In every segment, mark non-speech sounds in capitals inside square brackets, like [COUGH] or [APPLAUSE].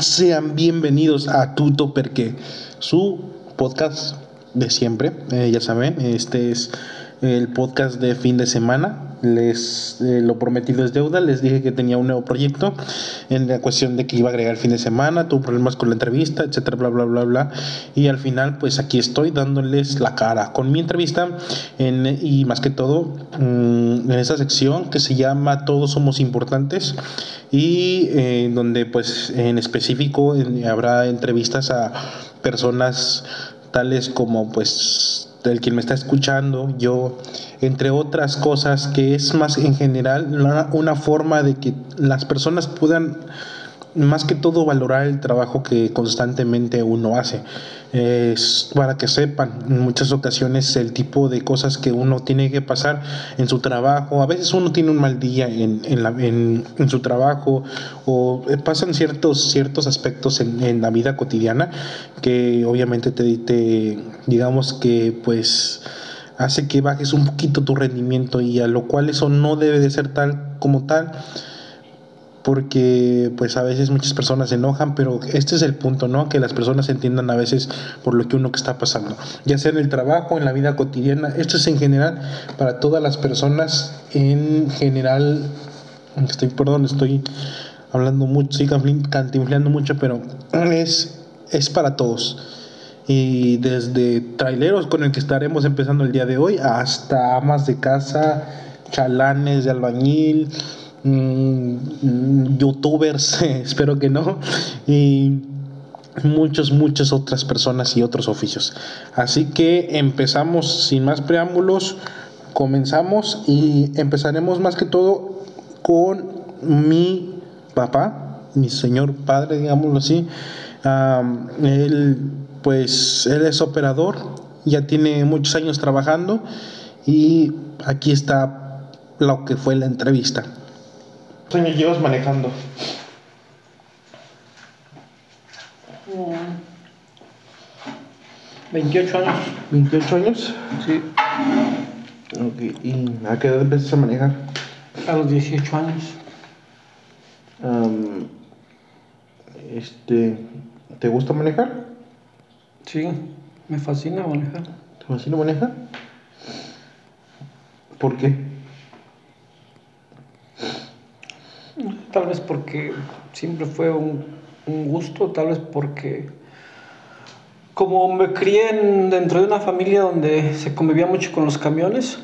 Sean bienvenidos a Tuto Perque, su podcast de siempre. Eh, ya saben, este es el podcast de fin de semana. Les eh, lo prometido es deuda. Les dije que tenía un nuevo proyecto en la cuestión de que iba a agregar el fin de semana. Tuve problemas con la entrevista, etcétera, bla, bla, bla, bla. Y al final, pues aquí estoy dándoles la cara con mi entrevista. En, y más que todo, mm, en esa sección que se llama Todos somos importantes. Y eh, donde, pues en específico, habrá entrevistas a personas tales como, pues el quien me está escuchando, yo, entre otras cosas, que es más en general una, una forma de que las personas puedan más que todo valorar el trabajo que constantemente uno hace. Es para que sepan en muchas ocasiones el tipo de cosas que uno tiene que pasar en su trabajo. A veces uno tiene un mal día en, en, en, en su trabajo o pasan ciertos, ciertos aspectos en, la vida cotidiana que obviamente te, te digamos que pues hace que bajes un poquito tu rendimiento y a lo cual eso no debe de ser tal como tal porque pues a veces muchas personas se enojan, pero este es el punto, ¿no? Que las personas entiendan a veces por lo que uno que está pasando, ya sea en el trabajo, en la vida cotidiana, esto es en general para todas las personas, en general, estoy, perdón, estoy hablando mucho, estoy cantinfleando mucho, pero es, es para todos. Y desde traileros con el que estaremos empezando el día de hoy, hasta amas de casa, chalanes de albañil, Mm, youtubers, [LAUGHS] espero que no, y muchas, muchas otras personas y otros oficios. Así que empezamos sin más preámbulos, comenzamos y empezaremos más que todo con mi papá, mi señor padre, digámoslo así. él, pues, él es operador, ya tiene muchos años trabajando y aquí está lo que fue la entrevista. ¿Cuántos años llevas manejando? 28 años. ¿28 años? Sí. Ok, ¿y a qué edad empezaste a manejar? A los 18 años. este, ¿Te gusta manejar? Sí, me fascina manejar. ¿Te fascina manejar? ¿Por qué? Tal vez porque siempre fue un, gusto, tal vez porque como me crié dentro de una familia donde se convivía mucho con los camiones,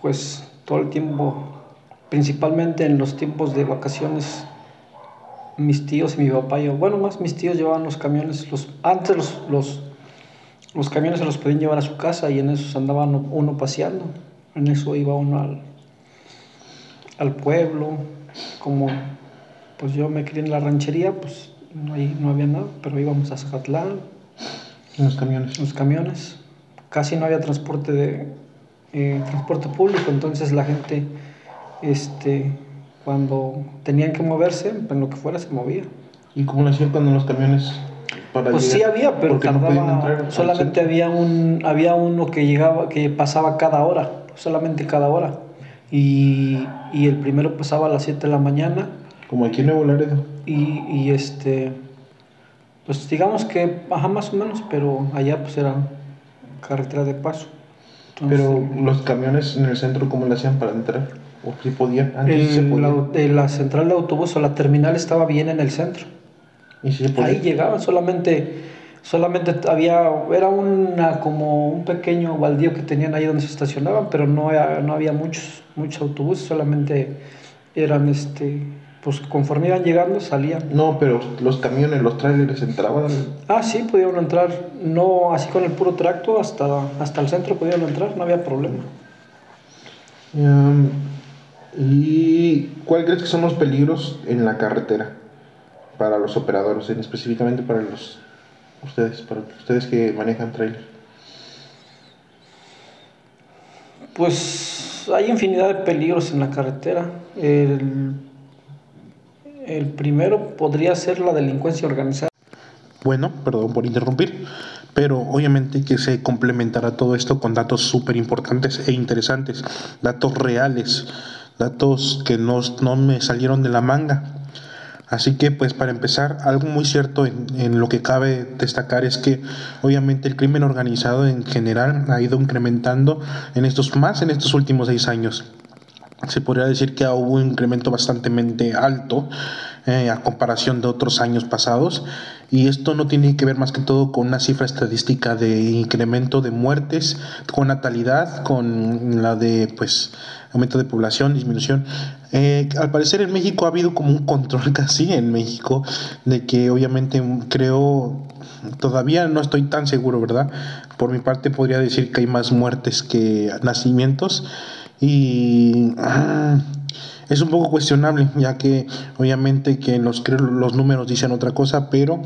pues todo el tiempo, principalmente en los tiempos de vacaciones, mis tíos y mi papá, yo, bueno, más mis tíos llevaban los camiones, los, antes los, los, los camiones se los podían llevar a su casa y en eso andaba uno, paseando, en eso iba uno al, al pueblo, como pues yo me crié en la ranchería, pues no, no había nada, pero íbamos a Zacatlán. En los camiones. Los camiones. Casi no había transporte de eh, transporte público, entonces la gente, este, cuando tenían que moverse, en lo que fuera se movía. ¿Y cómo lo hacían cuando los camiones para pues sí había, pero tardaba, solamente había un, había uno que llegaba, que pasaba cada hora, solamente cada hora y, y el primero pasaba a las 7 de la mañana. Como aquí en Nuevo Laredo. Y, y este, pues digamos que, ajá, más o menos, pero allá pues era carretera de paso. pero los camiones en el centro, ¿cómo le hacían para entrar? ¿O si podían? La, la, central de autobús o la terminal estaba bien en el centro. ¿Y si Ahí llegaban solamente solamente había, era una, como un pequeño baldío que tenían ahí donde se estacionaban, pero no, no había muchos, muchos autobuses, solamente eran, este, pues conforme iban llegando salían. No, pero los camiones, los trailers entraban. Ah, sí, podían entrar, no así con el puro tracto, hasta, hasta el centro podían entrar, no había problema. ¿Y cuál crees que son los peligros en la carretera para los operadores, específicamente para los ustedes, para ustedes que manejan trailer? Pues hay infinidad de peligros en la carretera. El, el primero podría ser la delincuencia organizada. Bueno, perdón por interrumpir, pero obviamente que se complementará todo esto con datos súper importantes e interesantes, datos reales, datos que no, no me salieron de la manga. Así que pues para empezar, algo muy cierto en, lo que cabe destacar es que obviamente el crimen organizado en general ha ido incrementando en estos más en estos últimos seis años. Se podría decir que hubo un incremento bastante alto eh, a comparación de otros años pasados y esto no tiene que ver más que todo con una cifra estadística de incremento de muertes, con natalidad, con la de pues aumento de población, disminución. Eh, al parecer en México ha habido como un control [LAUGHS] casi en México de que obviamente creo todavía no estoy tan seguro, ¿verdad? Por mi parte podría decir que hay más muertes que nacimientos y [CLEARS THROAT] es un poco cuestionable ya que obviamente que los los números dicen otra cosa, pero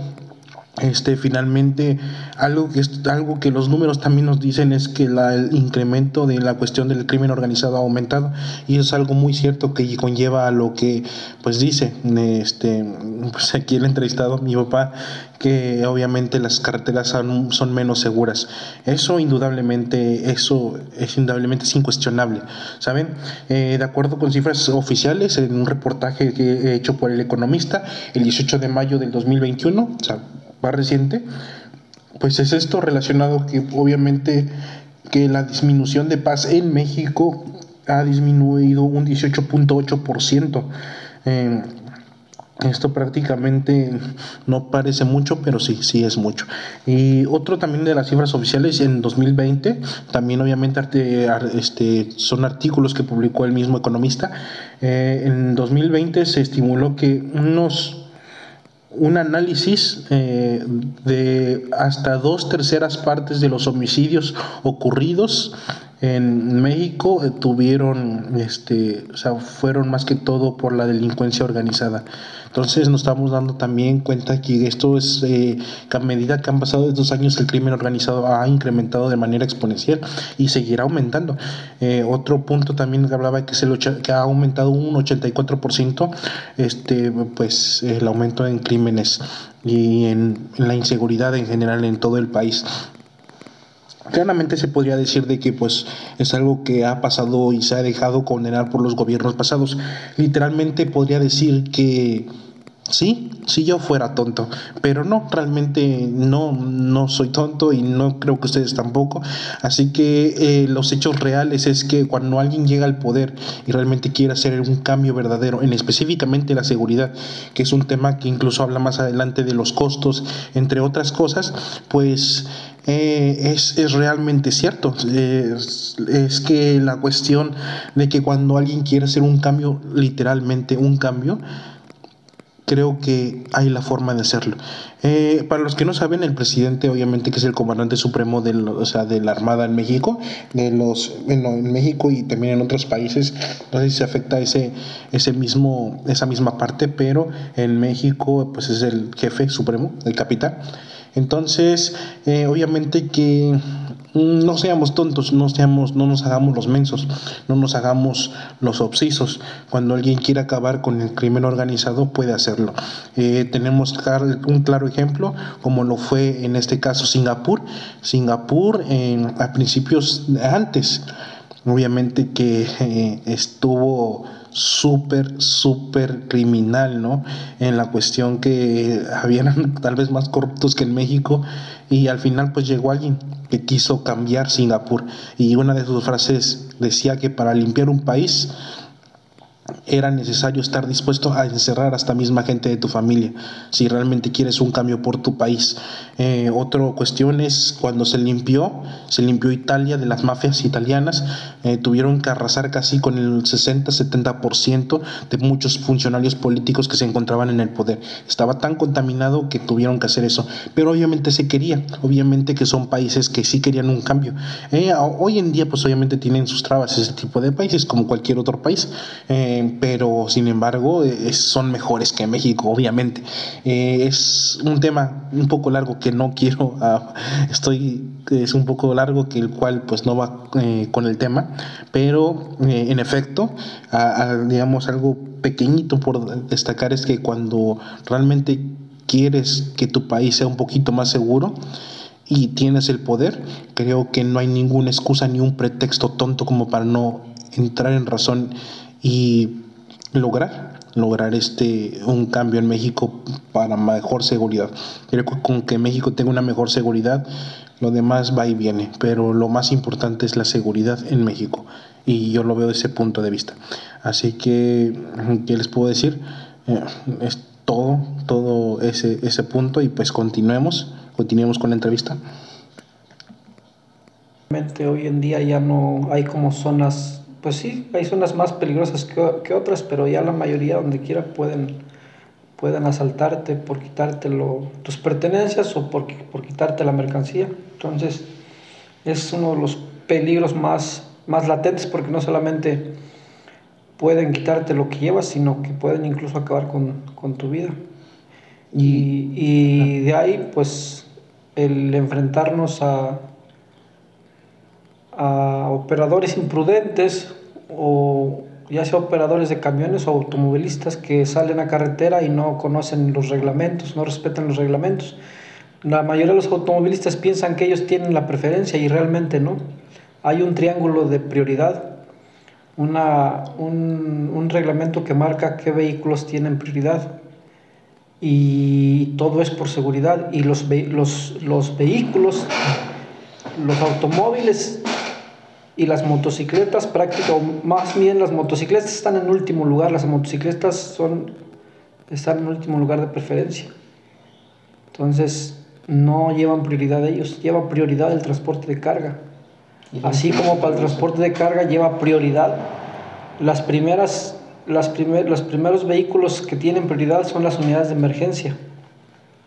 este, finalmente, algo que, algo que los números también nos dicen es que el incremento de la cuestión del crimen organizado ha aumentado y es algo muy cierto que conlleva a lo que pues dice este, pues aquí el entrevistado, mi papá, que obviamente las carreteras son, menos seguras. Eso indudablemente, eso es indudablemente es incuestionable, ¿saben? Eh, de acuerdo con cifras oficiales, en un reportaje que he hecho por El Economista, el 18 de mayo del 2021, o sea, más reciente, pues es esto relacionado que obviamente que la disminución de paz en México ha disminuido un 18.8%. Eh, esto prácticamente no parece mucho, pero sí, sí es mucho. Y otro también de las cifras oficiales en 2020, también obviamente este, son artículos que publicó el mismo economista. Eh, en 2020 se estimuló que unos un análisis eh, de hasta dos terceras partes de los homicidios ocurridos en México eh, tuvieron, este, o sea, fueron más que todo por la delincuencia organizada. Entonces nos estamos dando también cuenta que esto es, eh, que a medida que han pasado estos años, el crimen organizado ha incrementado de manera exponencial y seguirá aumentando. Eh, otro punto también que hablaba que, es el, que ha aumentado un 84% este, pues, el aumento en crímenes y en la inseguridad en general en todo el país. Claramente se podría decir de que pues es algo que ha pasado y se ha dejado condenar por los gobiernos pasados. Literalmente podría decir que sí, si yo fuera tonto, pero no, realmente no, no soy tonto y no creo que ustedes tampoco. Así que eh, los hechos reales es que cuando alguien llega al poder y realmente quiere hacer un cambio verdadero, en específicamente la seguridad, que es un tema que incluso habla más adelante de los costos, entre otras cosas, pues eh, es, es, realmente cierto. Es, es, que la cuestión de que cuando alguien quiere hacer un cambio, literalmente un cambio, creo que hay la forma de hacerlo. Eh, para los que no saben, el presidente, obviamente, que es el comandante supremo de, o sea, de la Armada en México, de los, en México y también en otros países, no se afecta ese, ese mismo, esa misma parte, pero en México, pues es el jefe supremo, el capitán. Entonces, eh, obviamente que no seamos tontos, no, seamos, no nos hagamos los mensos, no nos hagamos los obsesos. Cuando alguien quiere acabar con el crimen organizado, puede hacerlo. Eh, tenemos un claro ejemplo, como lo fue en este caso Singapur. Singapur, a principios, antes, obviamente que eh, estuvo súper, súper criminal, ¿no? En la cuestión que habían [LAUGHS] tal vez más corruptos que en México y al final pues llegó alguien que quiso cambiar Singapur y una de sus frases decía que para limpiar un país era necesario estar dispuesto a encerrar a esta misma gente de tu familia si realmente quieres un cambio por tu país. Eh, otra cuestión es cuando se limpió, se limpió Italia de las mafias italianas, eh, tuvieron que arrasar casi con el 60-70% de muchos funcionarios políticos que se encontraban en el poder. Estaba tan contaminado que tuvieron que hacer eso, pero obviamente se quería, obviamente que son países que sí querían un cambio. Eh, hoy en día pues obviamente tienen sus trabas ese tipo de países como cualquier otro país. Eh, pero sin embargo son mejores que México, obviamente. Eh, es un tema un poco largo que no quiero, [LAUGHS] ah, estoy, es un poco largo que el cual pues no va eh, con el tema, pero eh, en efecto, digamos algo pequeñito por destacar es que cuando realmente quieres que tu país sea un poquito más seguro, y tienes el poder, creo que no hay ninguna excusa ni un pretexto tonto como para no entrar en razón y lograr lograr este un cambio en México para mejor seguridad. Creo que con que México tenga una mejor seguridad, lo demás va y viene, pero lo más importante es la seguridad en México y yo lo veo desde ese punto de vista. Así que, ¿qué les puedo decir? Eh, es todo, todo ese, ese punto y pues continuemos, continuemos con la entrevista. Hoy en día ya no hay como zonas, pues sí, hay zonas más peligrosas que, otras, pero ya la mayoría donde quiera pueden, pueden asaltarte por quitarte tus pertenencias o por, por quitarte la mercancía. Entonces es uno de los peligros más, más latentes porque no solamente pueden quitarte lo que llevas, sino que pueden incluso acabar con, con tu vida. Y, y, de ahí, pues, el enfrentarnos a, a operadores imprudentes o ya sea operadores de camiones o automovilistas que salen a carretera y no conocen los reglamentos, no respetan los reglamentos. La mayoría de los automovilistas piensan que ellos tienen la preferencia y realmente no. Hay un triángulo de prioridad, una, un, un reglamento que marca qué vehículos tienen prioridad y todo es por seguridad y los, los, los vehículos, los automóviles y las motocicletas prácticamente, más bien las motocicletas están en último lugar, las motocicletas son, están en último lugar de preferencia. Entonces no llevan prioridad ellos, lleva prioridad el transporte de carga. Así como para el transporte de carga lleva prioridad, las primeras, las los primeros vehículos que tienen prioridad son las unidades de emergencia,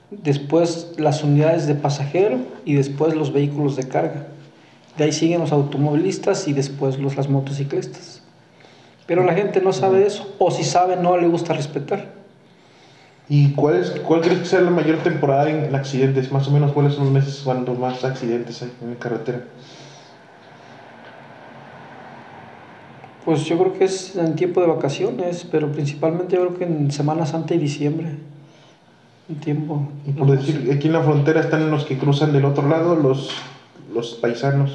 después las unidades de pasajero y después los vehículos de carga. De ahí siguen los automovilistas y después los, las motociclistas. Pero la gente no sabe eso, o si sabe no le gusta respetar. ¿Y cuál, es, cuál crees que sea la mayor temporada en accidentes? Más o menos, ¿cuáles son los meses cuando más accidentes hay en la carretera? Pues yo creo que es en tiempo de vacaciones, pero principalmente yo creo que en Semana Santa y diciembre. En tiempo. Y por decir, aquí en la frontera están los que cruzan del otro lado, los los paisanos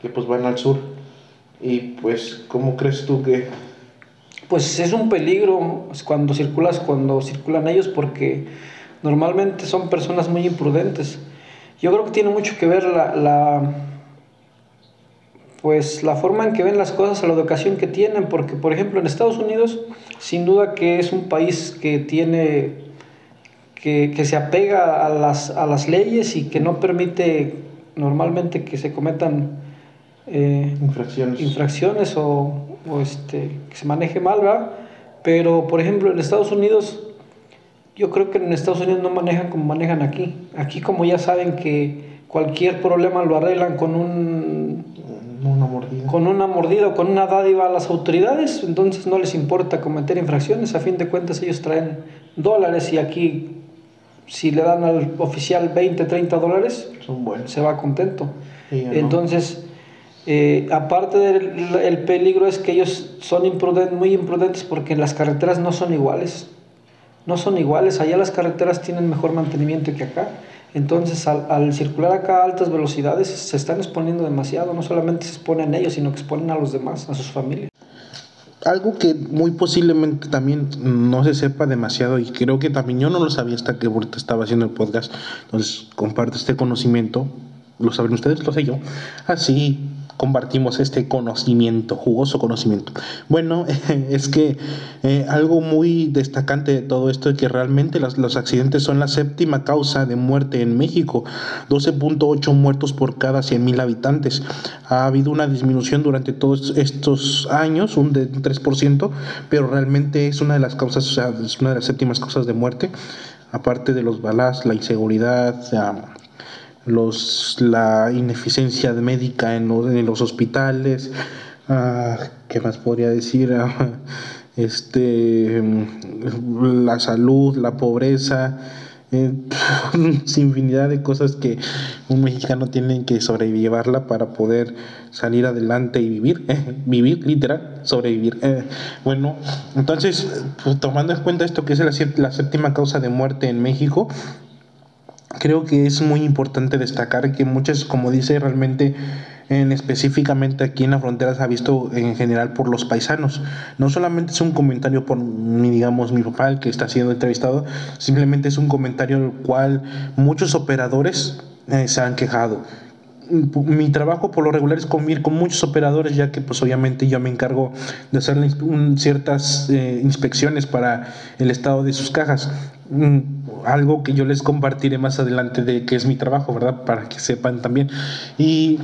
que pues van al sur. Y pues, ¿cómo crees tú que...? Pues es un peligro cuando circulas, cuando circulan ellos, porque normalmente son personas muy imprudentes. Yo creo que tiene mucho que ver la, la pues la forma en que ven las cosas, la educación que tienen, porque por ejemplo en Estados Unidos, sin duda que es un país que tiene, que, que se apega a las, a las leyes y que no permite normalmente que se cometan eh, infracciones, infracciones o, este, que se maneje mal, ¿verdad? Pero, por ejemplo, en Estados Unidos, yo creo que en Estados Unidos no manejan como manejan aquí. Aquí como ya saben que cualquier problema lo arreglan con un... Una mordida. Con una mordida o con una dádiva a las autoridades, entonces no les importa cometer infracciones. A fin de cuentas ellos traen dólares y aquí si le dan al oficial 20, 30 dólares, se va contento. Entonces, eh, aparte del el peligro es que ellos son imprudentes, muy imprudentes porque las carreteras no son iguales. No son iguales. Allá las carreteras tienen mejor mantenimiento que acá. Entonces, al, al, circular acá a altas velocidades, se están exponiendo demasiado. No solamente se exponen ellos, sino que exponen a los demás, a sus familias algo que muy posiblemente también no se sepa demasiado y creo que también yo no lo sabía hasta que ahorita estaba haciendo el podcast. Entonces, comparto este conocimiento. Lo saben ustedes, lo sé yo. Así compartimos este conocimiento, jugoso conocimiento. Bueno, [LAUGHS] es que eh, algo muy destacante de todo esto es que realmente los accidentes son la séptima causa de muerte en México, 12.8 muertos por cada 100.000 habitantes. Ha habido una disminución durante todos estos años, un de 3%, pero realmente es una de las causas, o sea, es una de las séptimas causas de muerte, aparte de los balas, la inseguridad, o los, la ineficiencia médica en los, en los hospitales, ah, ¿qué más podría decir? [LAUGHS] Este, la salud, la pobreza, eh, [LAUGHS] infinidad de cosas que un mexicano tiene que sobrellevarla para poder salir adelante y vivir, [LAUGHS] eh, vivir literal, sobrevivir. Eh, bueno, entonces, pues, tomando en cuenta esto que es la, la séptima causa de muerte en México, creo que es muy importante destacar que muchas, como dice, realmente en específicamente aquí en la frontera se ha visto en general por los paisanos. No solamente es un comentario por mi, digamos, mi papá, el que está siendo entrevistado, simplemente es un comentario el cual muchos operadores eh, se han quejado mi trabajo por lo regular es convivir con muchos operadores, ya que pues obviamente yo me encargo de hacer ciertas eh, inspecciones para el estado de sus cajas. Mm, algo que yo les compartiré más adelante de qué es mi trabajo, ¿verdad? Para que sepan también. Y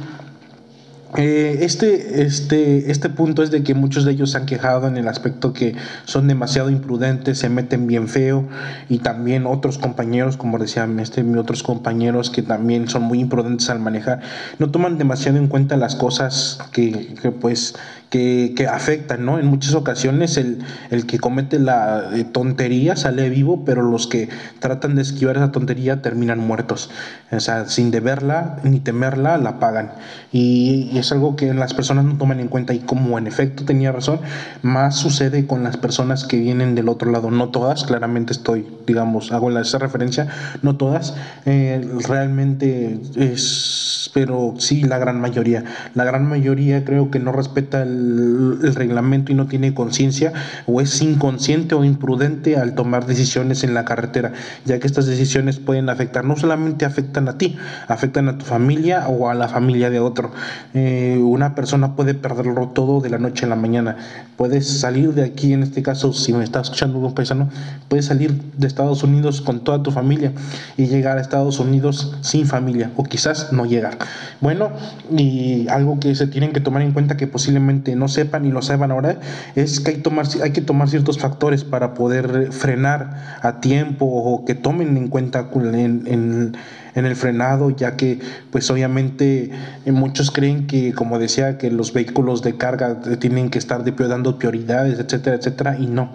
eh, este, este, este punto es de que muchos de ellos se han quejado en el aspecto que son demasiado imprudentes, se meten bien feo y también otros compañeros, como decían este, otros compañeros que también son muy imprudentes al manejar, no toman demasiado en cuenta las cosas que, que pues que, que, afectan, ¿no? En muchas ocasiones el, el que comete la eh, tontería sale vivo, pero los que tratan de esquivar esa tontería terminan muertos. O sea, sin deberla ni temerla, la pagan. Y, y es algo que las personas no toman en cuenta y como en efecto tenía razón, más sucede con las personas que vienen del otro lado. No todas, claramente estoy, digamos, hago esa referencia, no todas. Eh, realmente es, pero sí la gran mayoría. La gran mayoría creo que no respeta el el, reglamento y no tiene conciencia o es inconsciente o imprudente al tomar decisiones en la carretera, ya que estas decisiones pueden afectar, no solamente afectan a ti, afectan a tu familia o a la familia de otro. Eh, una persona puede perderlo todo de la noche a la mañana. Puedes salir de aquí, en este caso, si me está escuchando un paisano, puedes salir de Estados Unidos con toda tu familia y llegar a Estados Unidos sin familia o quizás no llegar. Bueno, y algo que se tienen que tomar en cuenta que posiblemente no sepan y lo sepan ahora, es que hay, que tomar ciertos factores para poder frenar a tiempo o que tomen en cuenta en, el frenado, ya que pues obviamente eh, muchos creen que, como decía, que los vehículos de carga tienen que estar dando prioridades, etcétera, etcétera, y no,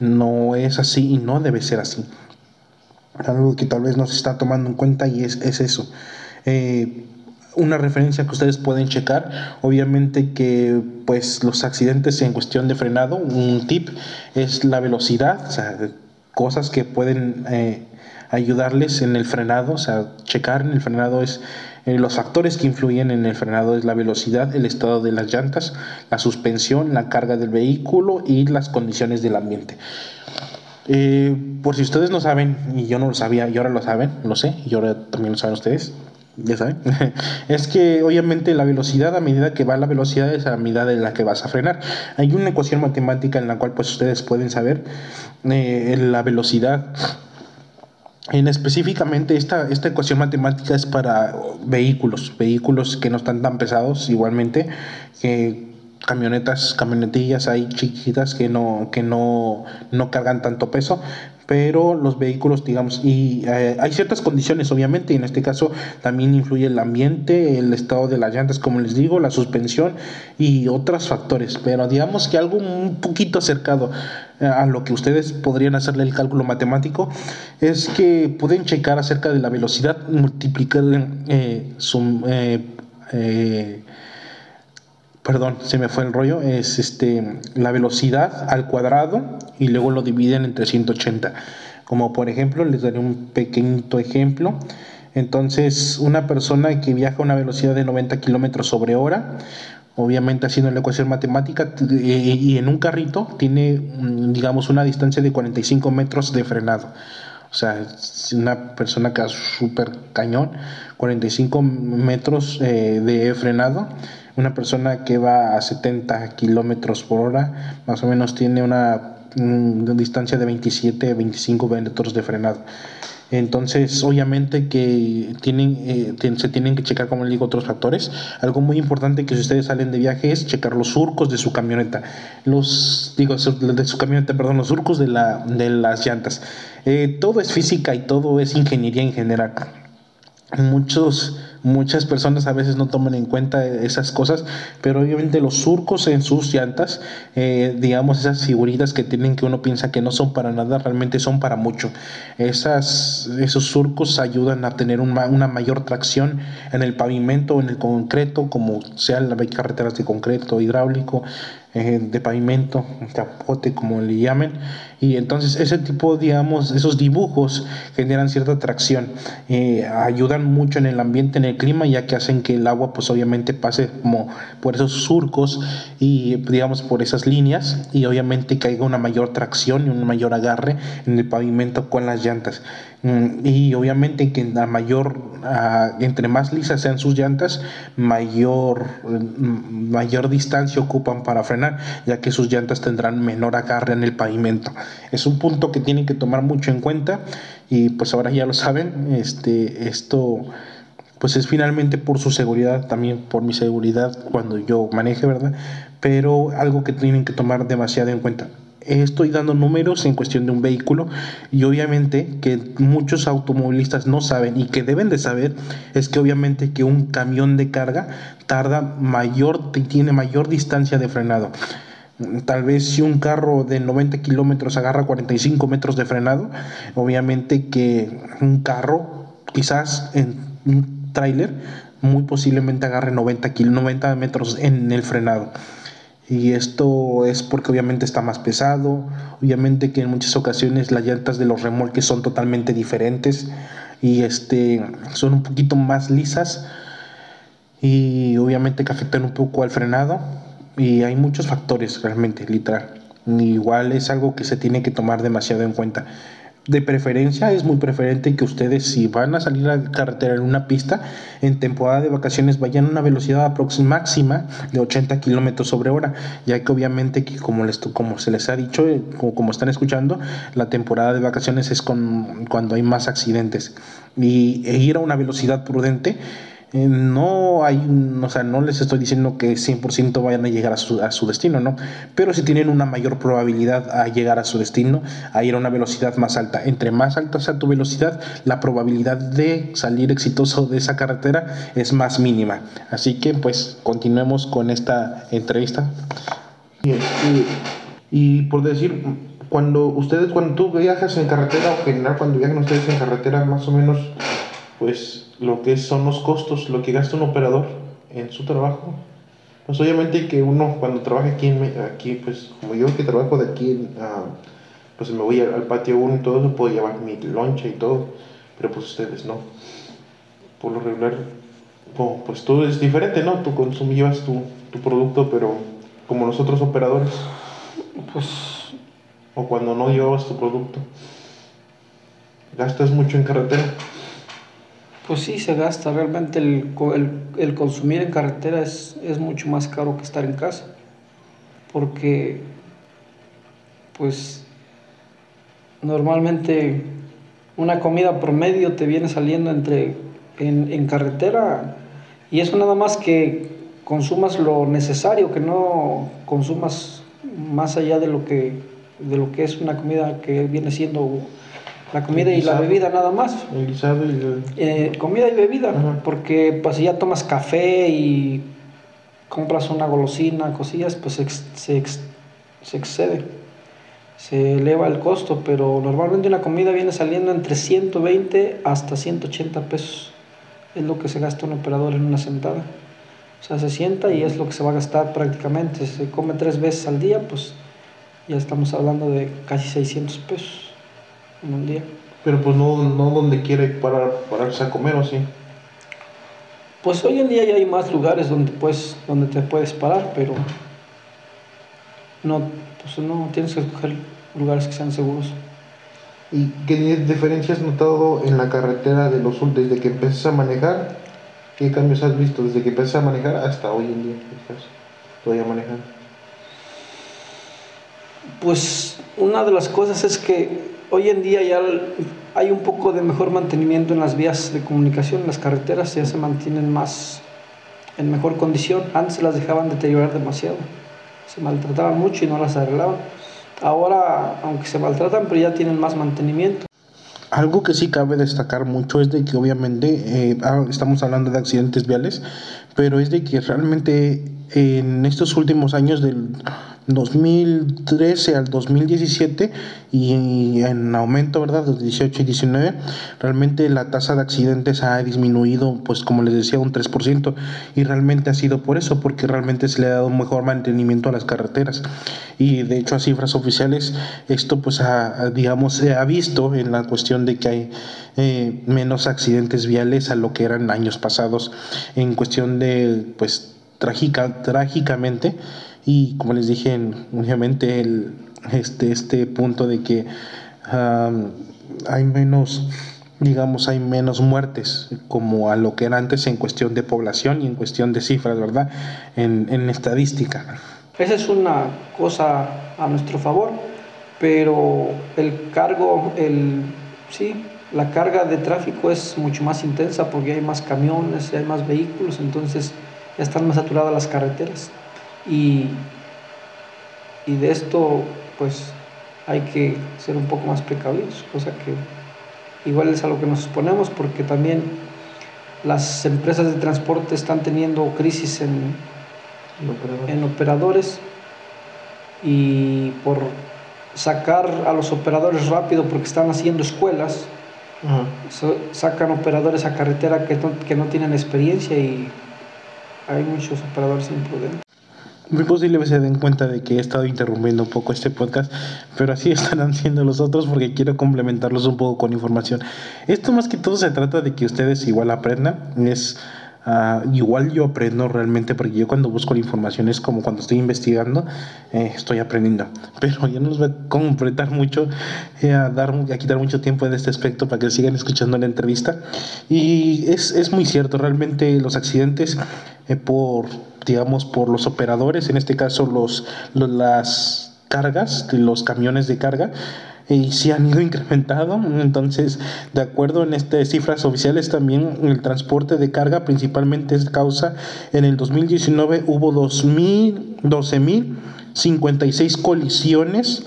no es así y no debe ser así. Algo que tal vez no se está tomando en cuenta y es, es eso. Eh, una referencia que ustedes pueden checar. Obviamente que pues los accidentes en cuestión de frenado, un tip es la velocidad, o sea, cosas que pueden eh, ayudarles en el frenado, o sea, checar en el frenado es eh, los factores que influyen en el frenado es la velocidad, el estado de las llantas, la suspensión, la carga del vehículo y las condiciones del ambiente. Eh, por si ustedes no saben, y yo no lo sabía, y ahora lo saben, lo sé, y ahora también lo saben ustedes, ya saben, [LAUGHS] es que obviamente la velocidad a medida que va la velocidad es a medida de la que vas a frenar. Hay una ecuación matemática en la cual pues ustedes pueden saber eh, la velocidad. En específicamente esta, esta ecuación matemática es para vehículos, vehículos que no están tan pesados igualmente, que camionetas, camionetillas hay chiquitas que no, que no, no cargan tanto peso, pero los vehículos, digamos, y eh, hay ciertas condiciones, obviamente, y en este caso también influye el ambiente, el estado de las llantas, como les digo, la suspensión y otros factores, pero digamos que algo un poquito acercado eh, a lo que ustedes podrían hacerle el cálculo matemático es que pueden checar acerca de la velocidad, multiplicar eh, su, eh, perdón, se me fue el rollo, es este, la velocidad al cuadrado y luego lo dividen entre 180. Como por ejemplo, les daré un pequeñito ejemplo. Entonces, una persona que viaja a una velocidad de 90 kilómetros sobre hora, obviamente haciendo la ecuación matemática, y en un carrito tiene, mm, digamos, una distancia de 45 metros de frenado. O sea, una persona que es súper cañón, 45 metros eh, de frenado una persona que va a 70 kilómetros por hora, más o menos tiene una, distancia de 27, 25 metros de frenado. Entonces, obviamente que tienen, eh, se tienen que checar, como les digo, otros factores. Algo muy importante que si ustedes salen de viaje es checar los surcos de su camioneta. Los, digo, de su camioneta, perdón, los surcos de, la, de las llantas. Eh, todo es física y todo es ingeniería en general. Muchos Muchas personas a veces no toman en cuenta esas cosas, pero obviamente los surcos en sus llantas, eh, digamos esas figuritas que tienen que uno piensa que no son para nada, realmente son para mucho. Esas, esos surcos ayudan a tener una, mayor tracción en el pavimento, en el concreto, como sean las carreteras de concreto hidráulico, eh, de pavimento, capote como le llamen, y entonces ese tipo, digamos, esos dibujos generan cierta atracción, eh, ayudan mucho en el ambiente, en el clima, ya que hacen que el agua pues obviamente pase como por esos surcos y digamos por esas líneas y obviamente caiga una mayor tracción y un mayor agarre en el pavimento con las llantas. Mm, y obviamente que la mayor, entre más lisas sean sus llantas, mayor, mm, mayor distancia ocupan para frenar, ya que sus llantas tendrán menor agarre en el pavimento. Es un punto que tienen que tomar mucho en cuenta y pues ahora ya lo saben, este, esto pues es finalmente por su seguridad, también por mi seguridad cuando yo maneje, ¿verdad? Pero algo que tienen que tomar demasiado en cuenta estoy dando números en cuestión de un vehículo y obviamente que muchos automovilistas no saben y que deben de saber es que obviamente que un camión de carga tarda mayor, tiene mayor distancia de frenado. Tal vez si un carro de 90 kilómetros agarra 45 metros de frenado, obviamente que un carro, quizás en un tráiler, muy posiblemente agarre 90, 90 metros en el frenado. Y esto es porque obviamente está más pesado, obviamente que en muchas ocasiones las llantas de los remolques son totalmente diferentes y este, son un poquito más lisas y obviamente que afectan un poco al frenado y hay muchos factores realmente, literal. Igual es algo que se tiene que tomar demasiado en cuenta de preferencia es muy preferente que ustedes si van a salir a la carretera en una pista en temporada de vacaciones vayan a una velocidad máxima de 80 kilómetros sobre hora ya que obviamente que como les como se les ha dicho eh, como, como están escuchando la temporada de vacaciones es con, cuando hay más accidentes y e ir a una velocidad prudente eh, no hay, o sea, no les estoy diciendo que 100% vayan a llegar a su, a su, destino, ¿no? Pero si tienen una mayor probabilidad a llegar a su destino, a ir a una velocidad más alta. Entre más alta sea tu velocidad, la probabilidad de salir exitoso de esa carretera es más mínima. Así que, pues, continuemos con esta entrevista. Y, y por decir, cuando ustedes, cuando tú viajas en carretera, o general, cuando viajan ustedes en carretera, más o menos, pues lo que son los costos, lo que gasta un operador en su trabajo. Pues obviamente que uno cuando trabaja aquí, aquí pues como yo que trabajo de aquí, uh, pues me voy al, patio 1 y todo eso, puedo llevar mi loncha y todo, pero pues ustedes no. Por lo regular, pues todo es diferente, ¿no? Tú consumes, llevas tu, tu producto, pero como los otros operadores, pues... O cuando no llevas tu producto, gastas mucho en carretera. Pues sí, se gasta. Realmente el, el, consumir en carretera es, es, mucho más caro que estar en casa. Porque, pues, normalmente una comida promedio te viene saliendo entre en, en carretera y eso nada más que consumas lo necesario, que no consumas más allá de lo que, de lo que es una comida que viene siendo la comida y la bebida nada más. El guisado y eh, comida y bebida, porque pues si ya tomas café y compras una golosina, cosillas, pues se, se, excede, se eleva el costo, pero normalmente una comida viene saliendo entre 120 hasta 180 pesos. Es lo que se gasta un operador en una sentada. O sea, se sienta y es lo que se va a gastar prácticamente. Si se come tres veces al día, pues ya estamos hablando de casi 600 pesos en día. Pero pues no, no donde quiere parar, pararse a comer o sí. Pues hoy en día ya hay más lugares donde, pues, donde te puedes parar, pero no, pues no tienes que escoger lugares que sean seguros. ¿Y qué diferencias has notado en la carretera de los desde que empezaste a manejar? ¿Qué cambios has visto desde que empezaste a manejar hasta hoy en día que estás todavía manejando? Pues una de las cosas es que hoy en día ya hay un poco de mejor mantenimiento en las vías de comunicación, las carreteras ya se mantienen más en mejor condición. Antes las dejaban deteriorar demasiado, se maltrataban mucho y no las arreglaban. Ahora, aunque se maltratan, pero ya tienen más mantenimiento. Algo que sí cabe destacar mucho es de que obviamente eh, ah, estamos hablando de accidentes viales, pero es de que realmente en estos últimos años del 2013 al 2017 y en aumento, ¿verdad? De 18 y 19, realmente la tasa de accidentes ha disminuido, pues como les decía, un 3% y realmente ha sido por eso, porque realmente se le ha dado un mejor mantenimiento a las carreteras. Y de hecho a cifras oficiales esto pues digamos se ha visto en la cuestión de que hay eh, menos accidentes viales a lo que eran años pasados. En cuestión de pues trágica, trágicamente y como les dije, obviamente el, este, este punto de que hay menos, digamos, hay menos muertes como a lo que era antes en cuestión de población y en cuestión de cifras, ¿verdad? En, en estadística. Esa es una cosa a nuestro favor, pero el cargo, el, sí, la carga de tráfico es mucho más intensa porque hay más camiones, hay más vehículos, entonces ya están más saturadas las carreteras. Y, y de esto, pues, hay que ser un poco más precavidos, cosa que igual es a lo que nos exponemos porque también las empresas de transporte están teniendo crisis en, en operadores. Y por sacar a los operadores rápido porque están haciendo escuelas, sacan operadores a carretera que no, que no tienen experiencia y hay muchos operadores imprudentes. Muy posible se den cuenta de que he estado interrumpiendo un poco este podcast, pero así [LAUGHS] estarán siendo los otros porque quiero complementarlos un poco con información. Esto más que todo se trata de que ustedes igual aprendan, es Ah, igual yo aprendo realmente porque yo cuando busco la información es como cuando estoy investigando, eh, estoy aprendiendo. [LAUGHS] Pero ya no les voy a completar mucho, eh, a, dar, a quitar mucho tiempo de este aspecto para que sigan escuchando la entrevista. Y es, es muy cierto, realmente los accidentes eh, por, digamos, por los operadores, en este caso los, los las cargas, los camiones de carga, y sí han ido [LAUGHS] incrementado. Entonces, de acuerdo en estas cifras oficiales, también el transporte de carga principalmente es causa. En el 2019 hubo 12.056 colisiones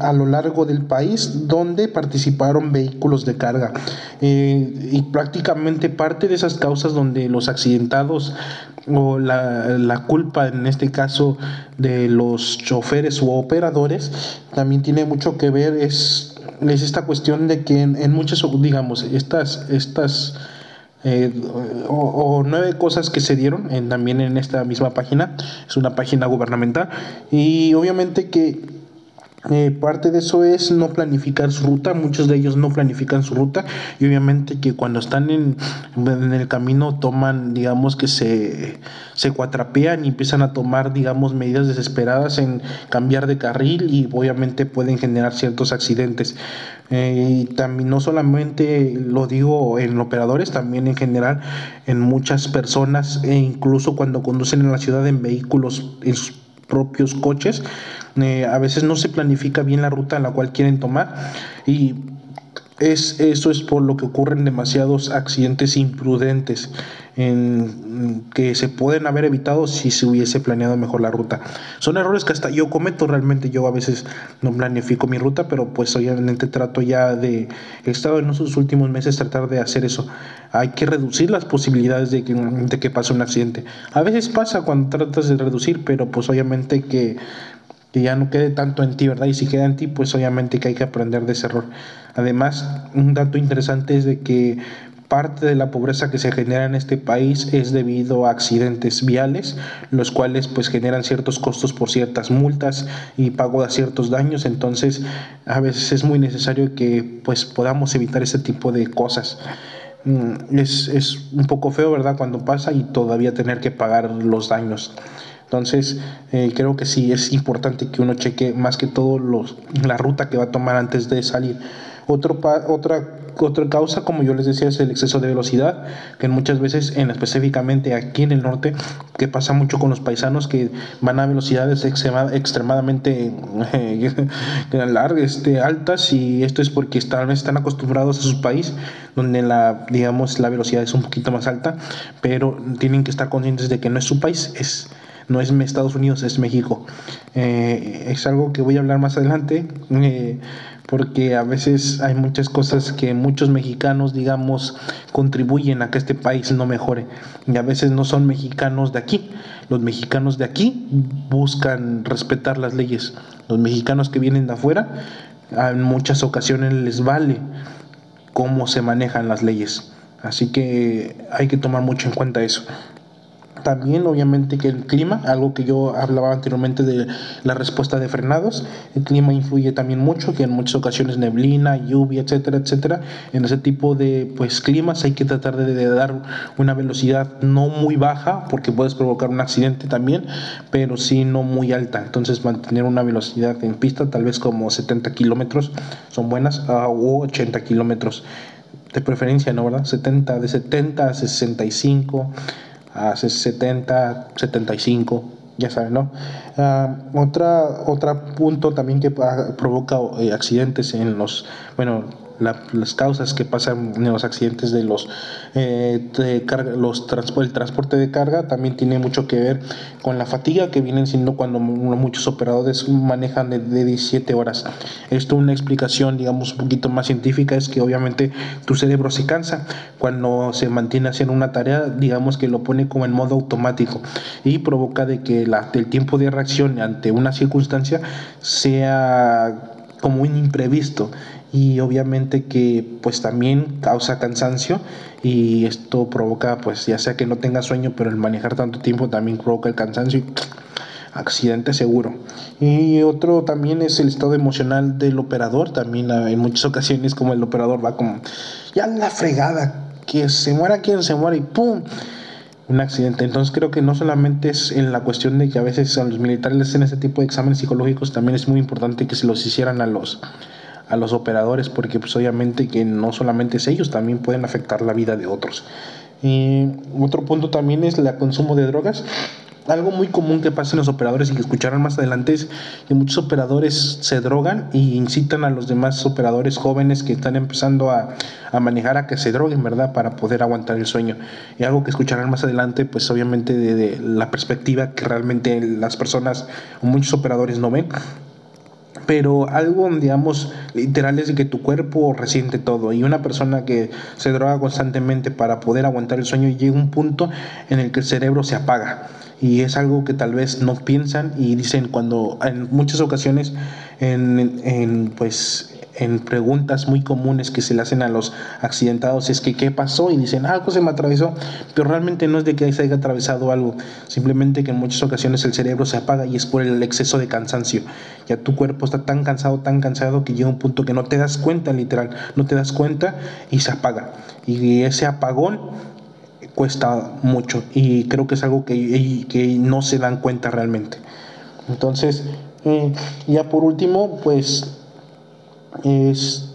a lo largo del país donde participaron vehículos de carga. Eh, y prácticamente parte de esas causas donde los accidentados o la, la, culpa en este caso de los choferes u operadores también tiene mucho que ver es, es esta cuestión de que en, muchas digamos estas estas eh, o, nueve cosas que se dieron también en esta misma página es una página gubernamental y obviamente que eh, parte de eso es no planificar su ruta, muchos de ellos no planifican su ruta y obviamente que cuando están en, en el camino toman, digamos que se, se cuatrapean y empiezan a tomar, digamos, medidas desesperadas en cambiar de carril y obviamente pueden generar ciertos accidentes. Eh, y también no solamente lo digo en operadores, también en general en muchas personas e incluso cuando conducen en la ciudad en vehículos, en sus propios coches, eh, a veces no se planifica bien la ruta a la cual quieren tomar y es, eso es por lo que ocurren demasiados accidentes imprudentes en, que se pueden haber evitado si se hubiese planeado mejor la ruta. Son errores que hasta yo cometo realmente, yo a veces no planifico mi ruta, pero pues obviamente trato ya de, he estado en esos últimos meses tratar de hacer eso. Hay que reducir las posibilidades de que, de que pase un accidente. A veces pasa cuando tratas de reducir, pero pues obviamente que que ya no quede tanto en ti, ¿verdad? Y si queda en ti, pues obviamente que hay que aprender de ese error. Además, un dato interesante es de que parte de la pobreza que se genera en este país es debido a accidentes viales, los cuales pues generan ciertos costos por ciertas multas y pago de ciertos daños, entonces a veces es muy necesario que pues podamos evitar ese tipo de cosas. Mm, es, es un poco feo, ¿verdad? Cuando pasa y todavía tener que pagar los daños. Entonces, eh, creo que sí es importante que uno cheque más que todo los, la ruta que va a tomar antes de salir. Otro otra, otra causa, como yo les decía, es el exceso de velocidad, que muchas veces, en, específicamente aquí en el norte, que pasa mucho con los paisanos que van a velocidades extremadamente eh, [LAUGHS] este, altas y esto es porque están, están acostumbrados a su país, donde la, digamos, la velocidad es un poquito más alta, pero tienen que estar conscientes de que no es su país, es no es Estados Unidos, es México. Eh, es algo que voy a hablar más adelante. Eh, porque a veces hay muchas cosas que muchos mexicanos, digamos, contribuyen a que este país no mejore. Y a veces no son mexicanos de aquí. Los mexicanos de aquí buscan respetar las leyes. Los mexicanos que vienen de afuera, en muchas ocasiones les vale cómo se manejan las leyes. Así que hay que tomar mucho en cuenta eso. También obviamente que el clima, algo que yo hablaba anteriormente de la respuesta de frenados, el clima influye también mucho, que en muchas ocasiones neblina, lluvia, etcétera, etcétera. En ese tipo de pues climas hay que tratar de, dar una velocidad no muy baja, porque puedes provocar un accidente también, pero sí no muy alta. Entonces mantener una velocidad en pista, tal vez como 70 kilómetros, son buenas, ah, o 80 kilómetros de preferencia, ¿no? ¿Verdad? 70, de 70 a 65 hace 70, 75, ya saben, ¿no? Uh, otra, otra punto también que provoca eh, accidentes en los, bueno, las causas que pasan en los accidentes de los, eh, de carga, los el transporte de carga también tiene mucho que ver con la fatiga que vienen siendo cuando muchos operadores manejan de, 17 horas. Esto una explicación, digamos, un poquito más científica es que obviamente tu cerebro se cansa cuando se mantiene haciendo una tarea, digamos que lo pone como en modo automático y provoca de que la, el tiempo de reacción ante una circunstancia sea como un imprevisto y obviamente que pues también causa cansancio y esto provoca pues ya sea que no tenga sueño pero el manejar tanto tiempo también provoca el cansancio accidente seguro y otro también es el estado emocional del operador también en muchas ocasiones como el operador va como ya la fregada que se muera quien se muera y pum un accidente. Entonces creo que no solamente es en la cuestión de que a veces a los militares les hacen ese tipo de exámenes psicológicos, también es muy importante que se los hicieran a los a los operadores porque pues obviamente que no solamente es ellos, también pueden afectar la vida de otros. Y otro punto también es el consumo de drogas. Algo muy común que pasa en los operadores y que escucharán más adelante es que muchos operadores se drogan y incitan a los demás operadores jóvenes que están empezando a, a manejar a que se droguen, ¿verdad? Para poder aguantar el sueño. Y algo que escucharán más adelante, pues obviamente de, la perspectiva que realmente las personas, muchos operadores no ven, pero algo, digamos, literal es que tu cuerpo resiente todo. Y una persona que se droga constantemente para poder aguantar el sueño llega un punto en el que el cerebro se apaga. Y es algo que tal vez no piensan y dicen cuando en muchas ocasiones en, en pues en preguntas muy comunes que se le hacen a los accidentados es que qué pasó y dicen algo se me atravesó, pero realmente no es de que se haya atravesado algo, simplemente que en muchas ocasiones el cerebro se apaga y es por el exceso de cansancio. Ya tu cuerpo está tan cansado, tan cansado que llega un punto que no te das cuenta literal, no te das cuenta y se apaga. Y ese apagón cuesta mucho y creo que es algo que, que no se dan cuenta realmente. Entonces, eh, ya por último, pues es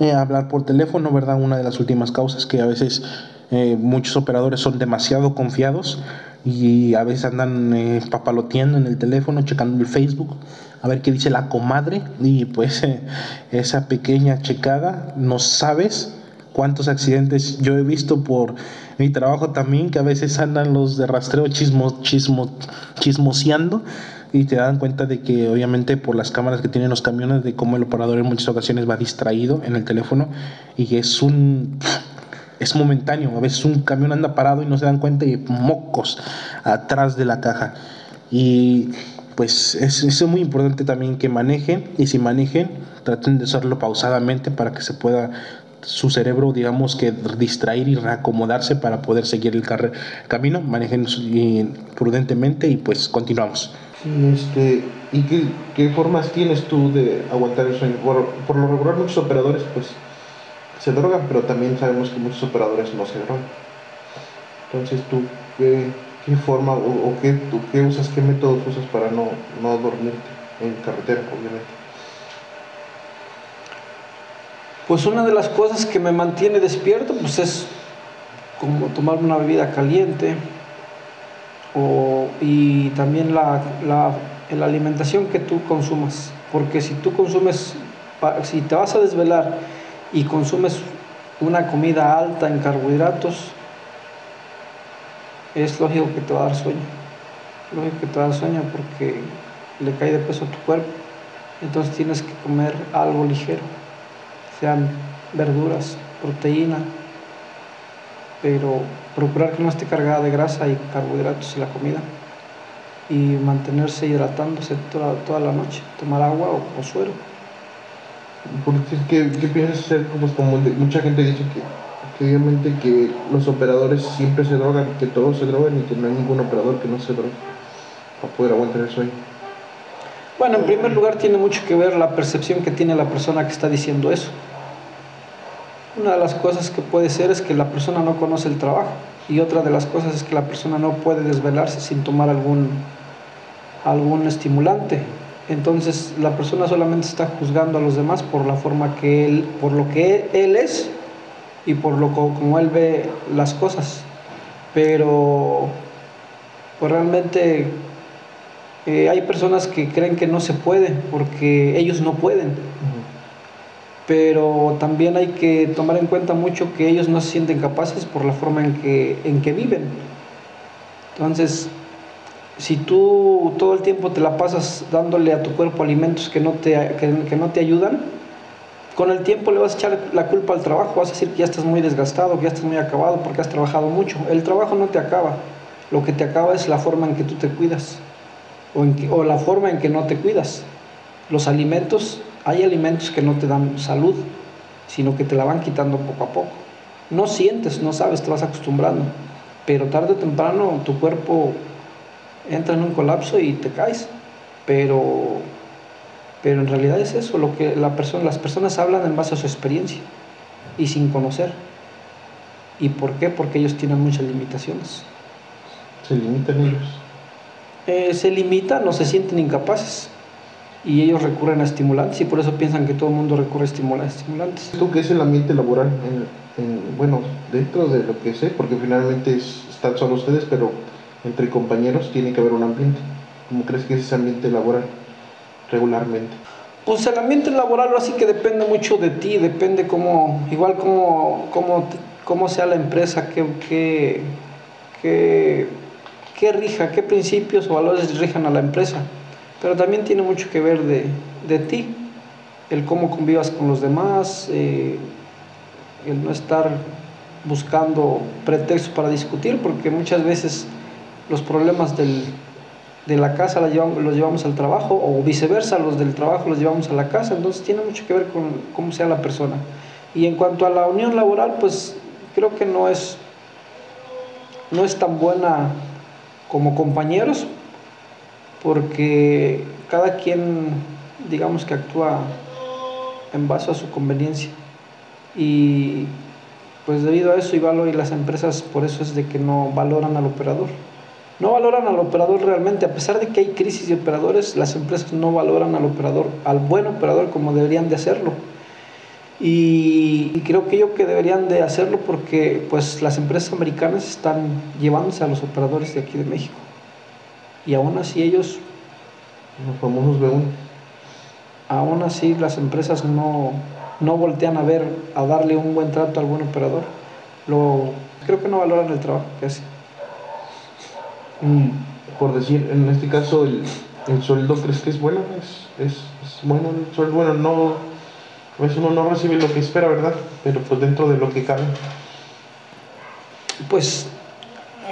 eh, hablar por teléfono, ¿verdad? Una de las últimas causas que a veces eh, muchos operadores son demasiado confiados y a veces andan eh, papaloteando en el teléfono, checando el Facebook, a ver qué dice la comadre y pues [LAUGHS] esa pequeña checada no sabes cuántos accidentes yo he visto por mi trabajo también, que a veces andan los de rastreo chismo, chismo, chismoseando y te dan cuenta de que obviamente por las cámaras que tienen los camiones de cómo el operador en muchas ocasiones va distraído en el teléfono y es un es momentáneo, a veces un camión anda parado y no se dan cuenta y mocos atrás de la caja. Y pues es, es muy importante también que manejen y si manejen traten de hacerlo pausadamente para que se pueda su cerebro, digamos que distraer y reacomodarse para poder seguir el camino, manejen prudentemente y pues continuamos. Este, ¿Y qué, qué, formas tienes tú de aguantar el sueño? Por, por, lo regular muchos operadores pues se drogan, pero también sabemos que muchos operadores no se drogan. Entonces tú, ¿qué, qué forma o, o qué, tú, qué usas, qué métodos usas para no, no dormirte en carretera, obviamente? Pues una de las cosas que me mantiene despierto pues es como tomar una bebida caliente, o, y también la, la, la, alimentación que tú consumas. Porque si tú consumes, si te vas a desvelar y consumes una comida alta en carbohidratos, es lógico que te va a dar sueño. lógico que te da sueño porque le cae de peso a tu cuerpo. Entonces tienes que comer algo ligero, sean verduras, proteína, pero procurar que no esté cargada de grasa y carbohidratos en la comida y mantenerse hidratándose toda, toda la noche, tomar agua o, suero. Porque, ¿qué, ¿Qué piensas hacer? Pues como mucha gente dice que, que, obviamente que los operadores siempre se drogan, que todos se drogan y que no hay ningún operador que no se drogue para poder aguantar el sueño. Bueno, en primer lugar tiene mucho que ver la percepción que tiene la persona que está diciendo eso. Una de las cosas que puede ser es que la persona no conoce el trabajo y otra de las cosas es que la persona no puede desvelarse sin tomar algún, algún estimulante. Entonces la persona solamente está juzgando a los demás por la forma que él, por lo que él es y por lo como él ve las cosas. Pero pues realmente eh, hay personas que creen que no se puede porque ellos no pueden pero también hay que tomar en cuenta mucho que ellos no se sienten capaces por la forma en que, en que viven. Entonces, si tú todo el tiempo te la pasas dándole a tu cuerpo alimentos que no te, que, no te ayudan, con el tiempo le vas a echar la culpa al trabajo, vas a decir que ya estás muy desgastado, que ya estás muy acabado porque has trabajado mucho. El trabajo no te acaba, lo que te acaba es la forma en que tú te cuidas o, o la forma en que no te cuidas. Los alimentos hay alimentos que no te dan salud, sino que te la van quitando poco a poco. No sientes, no sabes, te vas acostumbrando, pero tarde o temprano tu cuerpo entra en un colapso y te caes. Pero, pero en realidad es eso, lo que la persona, las personas hablan en base a su experiencia y sin conocer. ¿Y por qué? Porque ellos tienen muchas limitaciones. ¿Se limitan ellos? Eh, se limitan, no se sienten incapaces y ellos recurren a estimulantes y por eso piensan que todo el mundo recurre a estimulantes. ¿Tú qué es el ambiente laboral? bueno, dentro de lo que sé, porque finalmente están solo ustedes, pero entre compañeros tiene que haber un ambiente. ¿Cómo crees que es ese ambiente laboral regularmente? Pues el ambiente laboral así que depende mucho de ti, depende cómo, igual cómo, cómo, cómo sea la empresa, qué, qué, qué, qué rija, qué principios o valores rijan a la empresa pero también tiene mucho que ver de, de ti, el cómo convivas con los demás, eh, el no estar buscando pretextos para discutir, porque muchas veces los problemas del, de la casa los llevamos, los llevamos al trabajo o viceversa, los del trabajo los llevamos a la casa, entonces tiene mucho que ver con cómo sea la persona. Y en cuanto a la unión laboral, pues creo que no es, no es tan buena como compañeros, porque cada quien, digamos que actúa en base a su conveniencia. Y pues debido a eso, igual hoy las empresas, por eso es de que no valoran al operador. No valoran al operador realmente, a pesar de que hay crisis de operadores, las empresas no valoran al operador, al buen operador como deberían de hacerlo. Y, creo que yo que deberían de hacerlo porque pues las empresas americanas están llevándose a los operadores de aquí de México y aún así ellos... Los famosos B1. Aún así las empresas no, no voltean a ver, a darle un buen trato al buen operador. Lo, creo que no valoran el trabajo que hace. Mm, por decir, en este caso, el, el sueldo, ¿crees que es bueno? Es, es, bueno el sueldo, bueno, no, pues uno no recibe lo que espera, ¿verdad? Pero pues dentro de lo que cabe. Pues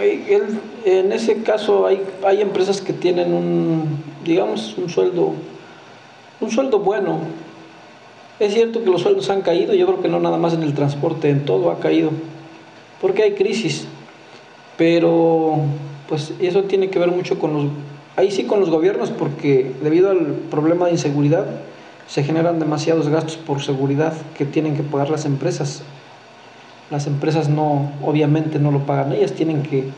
en ese caso hay, hay empresas que tienen un, digamos, un sueldo, un sueldo bueno. Es cierto que los sueldos han caído, yo creo que no nada más en el transporte, en todo ha caído, porque hay crisis. Pero pues eso tiene que ver mucho con los, ahí sí con los gobiernos, porque debido al problema de inseguridad se generan demasiados gastos por seguridad que tienen que pagar las empresas las empresas no, obviamente no lo pagan ellas, tienen que,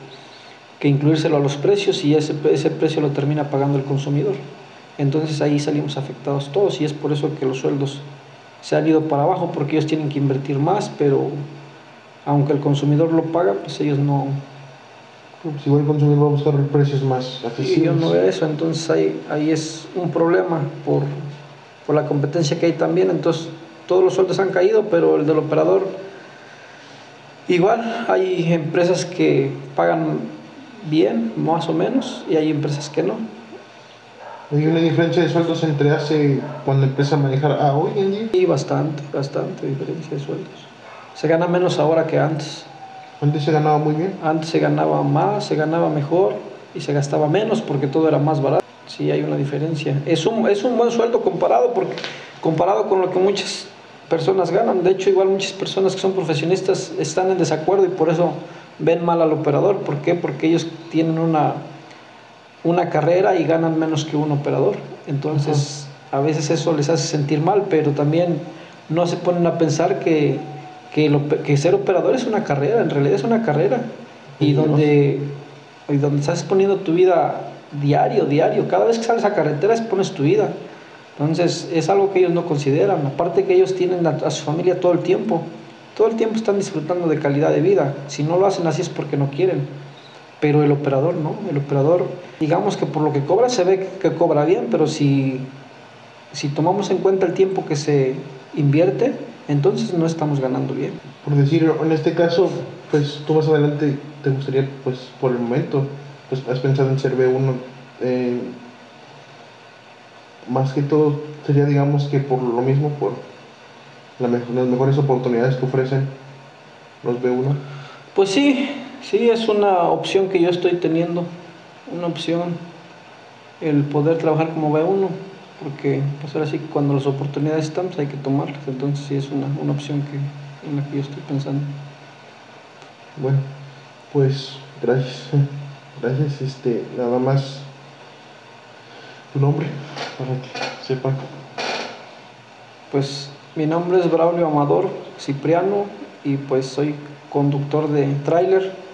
que incluírselo a los precios y ese, ese precio lo termina pagando el consumidor. Entonces ahí salimos afectados todos y es por eso que los sueldos se han ido para abajo porque ellos tienen que invertir más, pero aunque el consumidor lo paga, pues ellos no... Pues igual el consumidor va a buscar precios más accesibles. Y yo no veo eso, entonces ahí, ahí es un problema por, por la competencia que hay también, entonces todos los sueldos han caído, pero el del operador Igual hay empresas que pagan bien, más o menos, y hay empresas que no. ¿Hay una diferencia de sueldos entre hace cuando empieza a manejar a hoy en día? Y bastante, bastante diferencia de sueldos. Se gana menos ahora que antes. Antes se ganaba muy bien. Antes se ganaba más, se ganaba mejor y se gastaba menos porque todo era más barato. Sí, hay una diferencia. Es un, es un buen sueldo comparado, porque, comparado con lo que muchas personas ganan. De hecho, igual muchas personas que son profesionistas están en desacuerdo y por eso ven mal al operador. ¿Por qué? Porque ellos tienen una, una carrera y ganan menos que un operador. Entonces, a veces eso les hace sentir mal, pero también no se ponen a pensar que, que, lo, que ser operador es una carrera, en realidad es una carrera. Y donde, y donde estás poniendo tu vida diario, diario, cada vez que sales a carretera pones tu vida. Entonces es algo que ellos no consideran, aparte que ellos tienen a, su familia todo el tiempo, todo el tiempo están disfrutando de calidad de vida, si no lo hacen así es porque no quieren, pero el operador no, el operador digamos que por lo que cobra se ve que cobra bien, pero si, si tomamos en cuenta el tiempo que se invierte, entonces no estamos ganando bien. Por decir, en este caso, pues tú más adelante te gustaría, pues por el momento, pues has pensado en ser B1. Eh, más que todo sería, digamos, que por lo mismo, por las mejores oportunidades que ofrecen los B1. Pues sí, sí, es una opción que yo estoy teniendo, una opción el poder trabajar como B1, porque pues ahora sí cuando las oportunidades están, pues hay que tomarlas, entonces sí es una, una opción que, en la que yo estoy pensando. Bueno, pues gracias, [LAUGHS] gracias, este, nada más tu nombre para que sepan. Pues mi nombre es Braulio Amador Cipriano y pues soy conductor de tráiler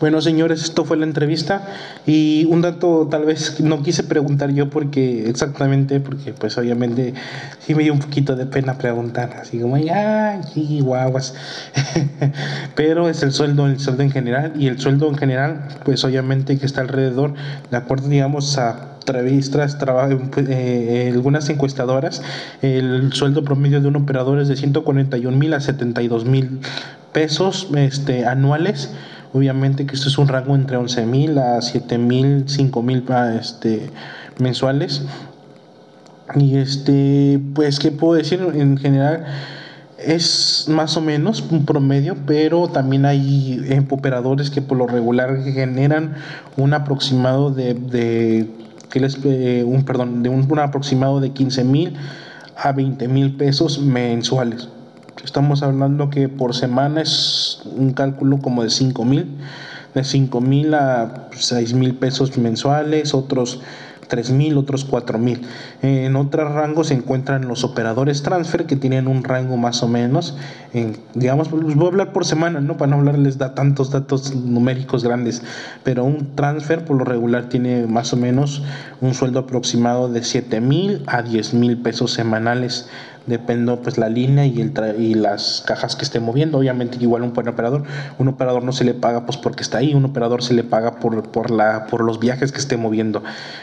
bueno, señores, esto fue la entrevista y un dato tal vez no quise preguntar yo porque exactamente, porque pues obviamente sí me dio un poquito de pena preguntar, así como, ya, guaguas. [LAUGHS] Pero es el sueldo, el sueldo en general y el sueldo en general, pues obviamente que está alrededor, de acuerdo, digamos, a entrevistas, eh, algunas encuestadoras, el sueldo promedio de un operador es de 141 mil a 72 mil pesos este, anuales Obviamente que esto es un rango entre 11 mil a 7 mil, 5 mil este, mensuales. Y este, pues, ¿qué puedo decir? En general es más o menos un promedio, pero también hay operadores que por lo regular generan un aproximado de les, eh, un, perdón, de un, un aproximado de 15 mil a 20 mil pesos mensuales. Estamos hablando que por semana es un cálculo como de 5 mil, de 5 mil a 6 mil pesos mensuales, otros 3 mil, otros 4 mil. En otros rangos se encuentran los operadores transfer que tienen un rango más o menos, en, digamos, pues voy a hablar por semana, ¿no? Para no hablarles de tantos datos numéricos grandes, pero un transfer por lo regular tiene más o menos un sueldo aproximado de 7 mil a 10 mil pesos semanales depende pues la línea y, el y las cajas que esté moviendo. Obviamente igual un buen operador, un operador no se le paga pues porque está ahí, un operador se le paga por, por, la, por los viajes que esté moviendo.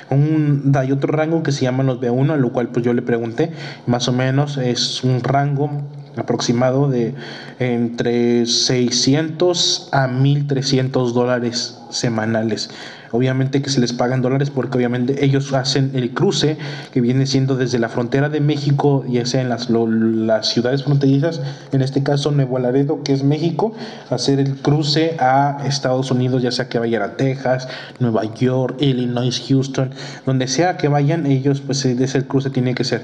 Un, hay otro rango que se llama los B1, a lo cual pues yo le pregunté, más o menos es un rango aproximado de entre 600 a 1300 dólares semanales. Obviamente que se les pagan dólares porque obviamente ellos hacen el cruce que viene siendo desde la frontera de México, ya sea en las, las ciudades fronterizas, en este caso Nuevo Laredo, que es México, hacer el cruce a Estados Unidos, ya sea que vayan a Texas, Nueva York, Illinois, Houston, donde sea que vayan, ellos pues ese cruce tiene que ser.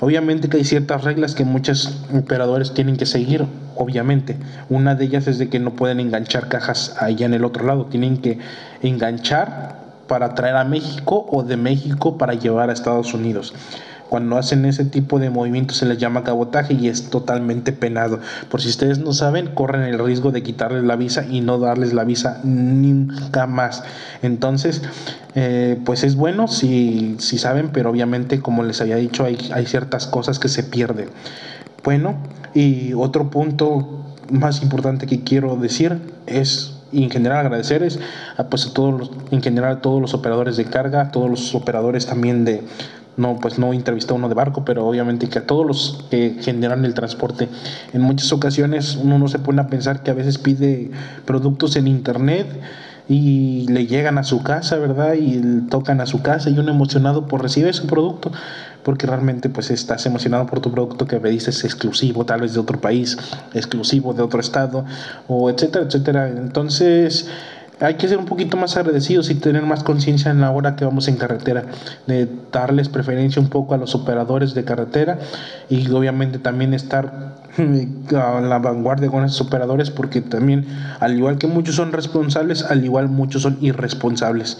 Obviamente que hay ciertas reglas que muchos operadores tienen que seguir, obviamente. Una de ellas es de que no pueden enganchar cajas allá en el otro lado, tienen que enganchar para traer a México o de México para llevar a Estados Unidos. Cuando hacen ese tipo de movimientos se les llama cabotaje y es totalmente penado. Por si ustedes no saben, corren el riesgo de quitarles la visa y no darles la visa nunca más. Entonces, eh, pues es bueno si, si saben, pero obviamente, como les había dicho, hay, hay ciertas cosas que se pierden. Bueno, y otro punto más importante que quiero decir es y en general agradecer es a, pues a todos los, en general a todos los operadores de carga, a todos los operadores también de no pues no entrevisté a uno de barco, pero obviamente que a todos los que generan el transporte. En muchas ocasiones uno no se pone a pensar que a veces pide productos en internet y le llegan a su casa, ¿verdad? Y tocan a su casa y uno emocionado por recibir su producto, porque realmente pues estás emocionado por tu producto que pediste es exclusivo, tal vez de otro país, exclusivo de otro estado, o etcétera, etcétera. Entonces, hay que ser un poquito más agradecidos y tener más conciencia en la hora que vamos en carretera, de darles preferencia un poco a los operadores de carretera y obviamente también estar a la vanguardia con esos operadores porque también al igual que muchos son responsables, al igual muchos son irresponsables.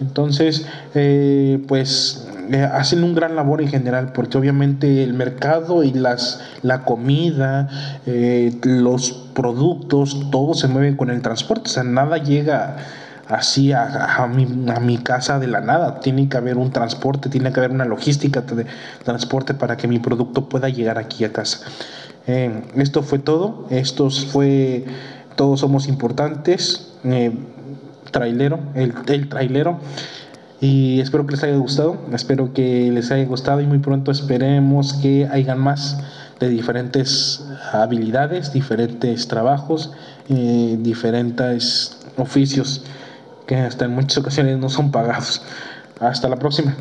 Entonces, eh, pues eh, hacen un gran labor en general, porque obviamente el mercado y las, la comida, eh, los productos, todo se mueve con el transporte, o sea, nada llega así a, a, mi, a, mi, casa de la nada. Tiene que haber un transporte, tiene que haber una logística de transporte para que mi producto pueda llegar aquí a casa. Eh, esto fue todo. Estos fue Todos Somos Importantes. Eh, trailero, el, el trailero. Y espero que les haya gustado, espero que les haya gustado y muy pronto esperemos que hayan más de diferentes habilidades, diferentes trabajos, eh, diferentes oficios que hasta en muchas ocasiones no son pagados. Hasta la próxima.